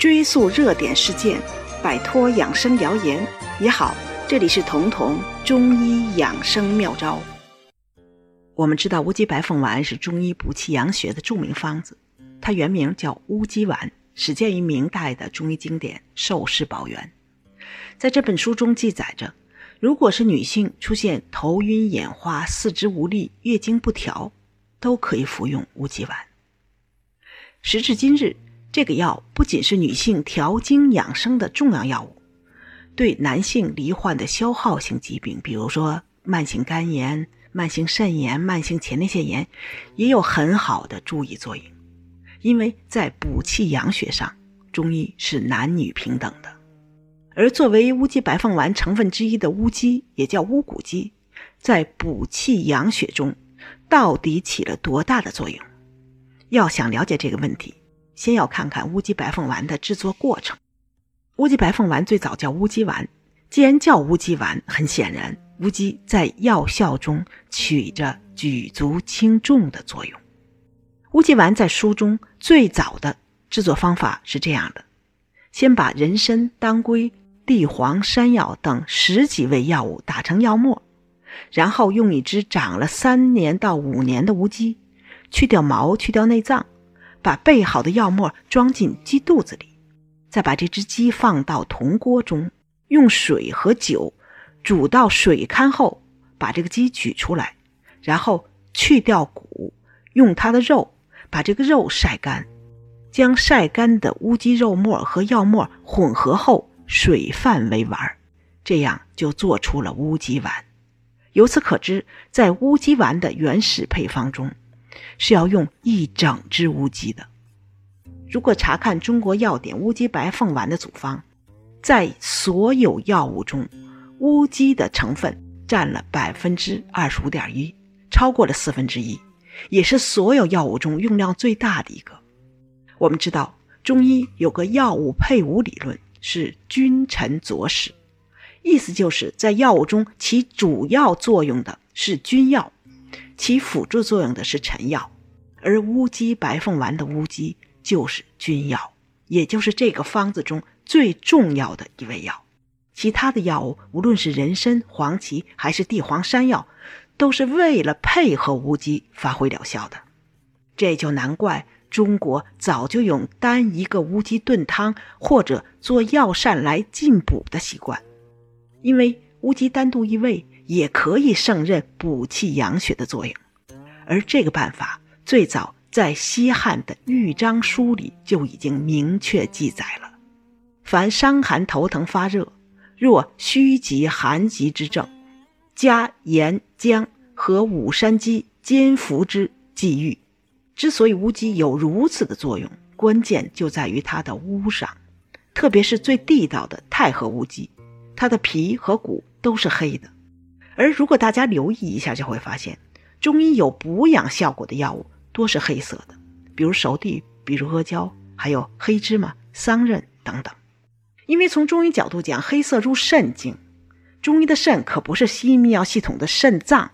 追溯热点事件，摆脱养生谣言。你好，这里是彤彤中医养生妙招。我们知道乌鸡白凤丸是中医补气养血的著名方子，它原名叫乌鸡丸，始建于明代的中医经典《寿氏宝源》。在这本书中记载着，如果是女性出现头晕眼花、四肢无力、月经不调，都可以服用乌鸡丸。时至今日，这个药不仅是女性调经养生的重要药物，对男性罹患的消耗性疾病，比如说慢性肝炎、慢性肾炎、慢性前列腺炎，也有很好的注意作用。因为在补气养血上，中医是男女平等的。而作为乌鸡白凤丸成分之一的乌鸡，也叫乌骨鸡，在补气养血中到底起了多大的作用？要想了解这个问题，先要看看乌鸡白凤丸的制作过程。乌鸡白凤丸最早叫乌鸡丸，既然叫乌鸡丸，很显然乌鸡在药效中起着举足轻重的作用。乌鸡丸在书中最早的制作方法是这样的：先把人参、当归。地黄、山药等十几味药物打成药末，然后用一只长了三年到五年的乌鸡，去掉毛、去掉内脏，把备好的药末装进鸡肚子里，再把这只鸡放到铜锅中，用水和酒煮到水溅后，把这个鸡取出来，然后去掉骨，用它的肉把这个肉晒干，将晒干的乌鸡肉末和药末混合后。水泛为丸，这样就做出了乌鸡丸。由此可知，在乌鸡丸的原始配方中，是要用一整只乌鸡的。如果查看《中国药典·乌鸡白凤丸》的组方，在所有药物中，乌鸡的成分占了百分之二十五点一，超过了四分之一，也是所有药物中用量最大的一个。我们知道，中医有个药物配伍理论。是君臣佐使，意思就是在药物中起主要作用的是君药，起辅助作用的是臣药，而乌鸡白凤丸的乌鸡就是君药，也就是这个方子中最重要的一味药。其他的药物，无论是人参、黄芪还是地黄、山药，都是为了配合乌鸡发挥疗效的。这就难怪。中国早就有单一个乌鸡炖汤或者做药膳来进补的习惯，因为乌鸡单独一味也可以胜任补气养血的作用。而这个办法最早在西汉的《豫章书》里就已经明确记载了：凡伤寒头疼发热，若虚极寒极之症，加盐姜和五山鸡煎服之，即愈。之所以乌鸡有如此的作用，关键就在于它的乌上，特别是最地道的太和乌鸡，它的皮和骨都是黑的。而如果大家留意一下，就会发现，中医有补养效果的药物多是黑色的，比如熟地，比如阿胶，还有黑芝麻、桑葚等等。因为从中医角度讲，黑色入肾经，中医的肾可不是西医泌尿系统的肾脏，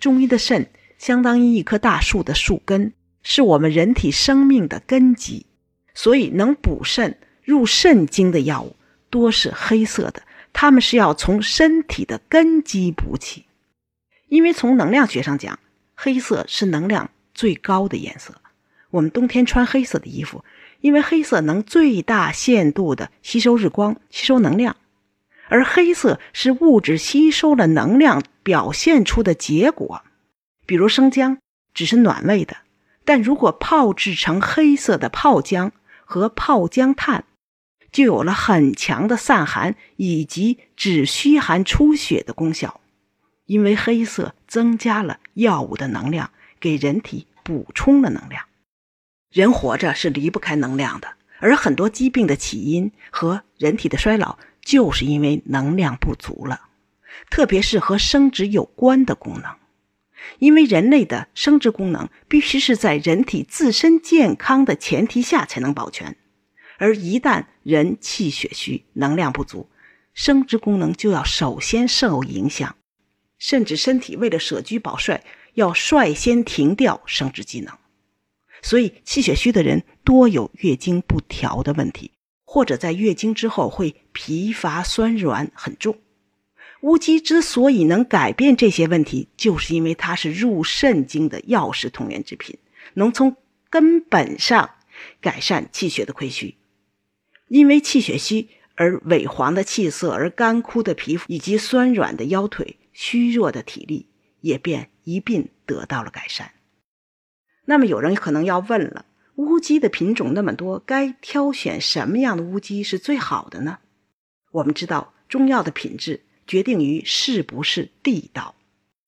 中医的肾相当于一棵大树的树根。是我们人体生命的根基，所以能补肾入肾经的药物多是黑色的，它们是要从身体的根基补起。因为从能量学上讲，黑色是能量最高的颜色。我们冬天穿黑色的衣服，因为黑色能最大限度的吸收日光、吸收能量，而黑色是物质吸收了能量表现出的结果。比如生姜只是暖胃的。但如果泡制成黑色的泡姜和泡姜炭，就有了很强的散寒以及止虚寒出血的功效。因为黑色增加了药物的能量，给人体补充了能量。人活着是离不开能量的，而很多疾病的起因和人体的衰老，就是因为能量不足了，特别是和生殖有关的功能。因为人类的生殖功能必须是在人体自身健康的前提下才能保全，而一旦人气血虚、能量不足，生殖功能就要首先受影响，甚至身体为了舍居保帅，要率先停掉生殖机能。所以，气血虚的人多有月经不调的问题，或者在月经之后会疲乏酸软很重。乌鸡之所以能改变这些问题，就是因为它是入肾经的药食同源之品，能从根本上改善气血的亏虚。因为气血虚而萎黄的气色，而干枯的皮肤，以及酸软的腰腿、虚弱的体力，也便一并得到了改善。那么有人可能要问了：乌鸡的品种那么多，该挑选什么样的乌鸡是最好的呢？我们知道，中药的品质。决定于是不是地道。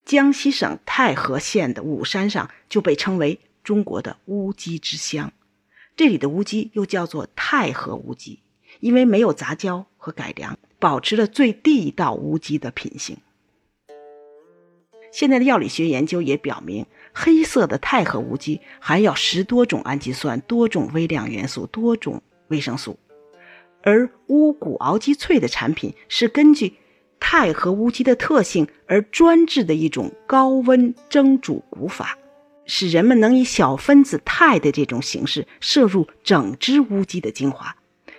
江西省泰和县的武山上就被称为中国的乌鸡之乡，这里的乌鸡又叫做太和乌鸡，因为没有杂交和改良，保持了最地道乌鸡的品性。现在的药理学研究也表明，黑色的太和乌鸡含有十多种氨基酸、多种微量元素、多种维生素，而乌骨熬鸡脆的产品是根据。太和乌鸡的特性而专制的一种高温蒸煮古法，使人们能以小分子肽的这种形式摄入整只乌鸡的精华，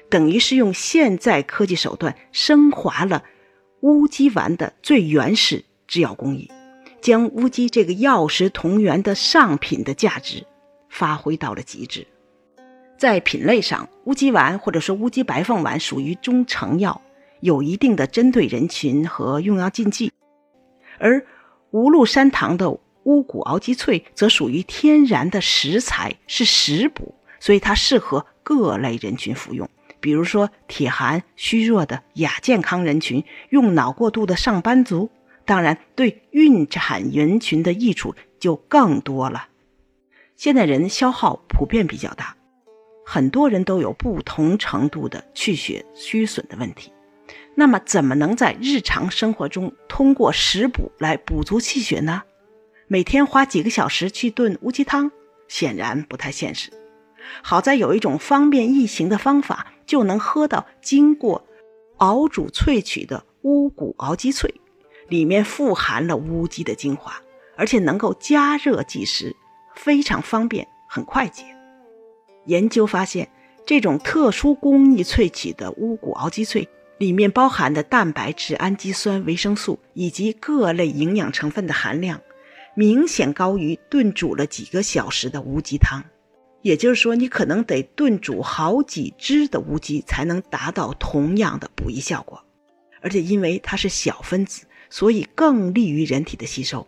等于是用现在科技手段升华了乌鸡丸的最原始制药工艺，将乌鸡这个药食同源的上品的价值发挥到了极致。在品类上，乌鸡丸或者说乌鸡白凤丸属于中成药。有一定的针对人群和用药禁忌，而无鹿山堂的乌骨熬鸡脆则属于天然的食材，是食补，所以它适合各类人群服用。比如说体寒虚弱的亚健康人群，用脑过度的上班族，当然对孕产人群的益处就更多了。现在人消耗普遍比较大，很多人都有不同程度的气血虚损的问题。那么，怎么能在日常生活中通过食补来补足气血呢？每天花几个小时去炖乌鸡汤，显然不太现实。好在有一种方便易行的方法，就能喝到经过熬煮萃取的乌骨熬鸡脆，里面富含了乌鸡的精华，而且能够加热即食，非常方便，很快捷。研究发现，这种特殊工艺萃取的乌骨熬鸡脆。里面包含的蛋白质、氨基酸、维生素以及各类营养成分的含量，明显高于炖煮了几个小时的乌鸡汤。也就是说，你可能得炖煮好几只的乌鸡才能达到同样的补益效果。而且因为它是小分子，所以更利于人体的吸收。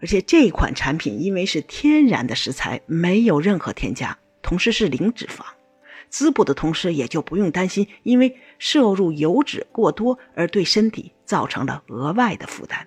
而且这款产品因为是天然的食材，没有任何添加，同时是零脂肪。滋补的同时，也就不用担心因为摄入油脂过多而对身体造成了额外的负担。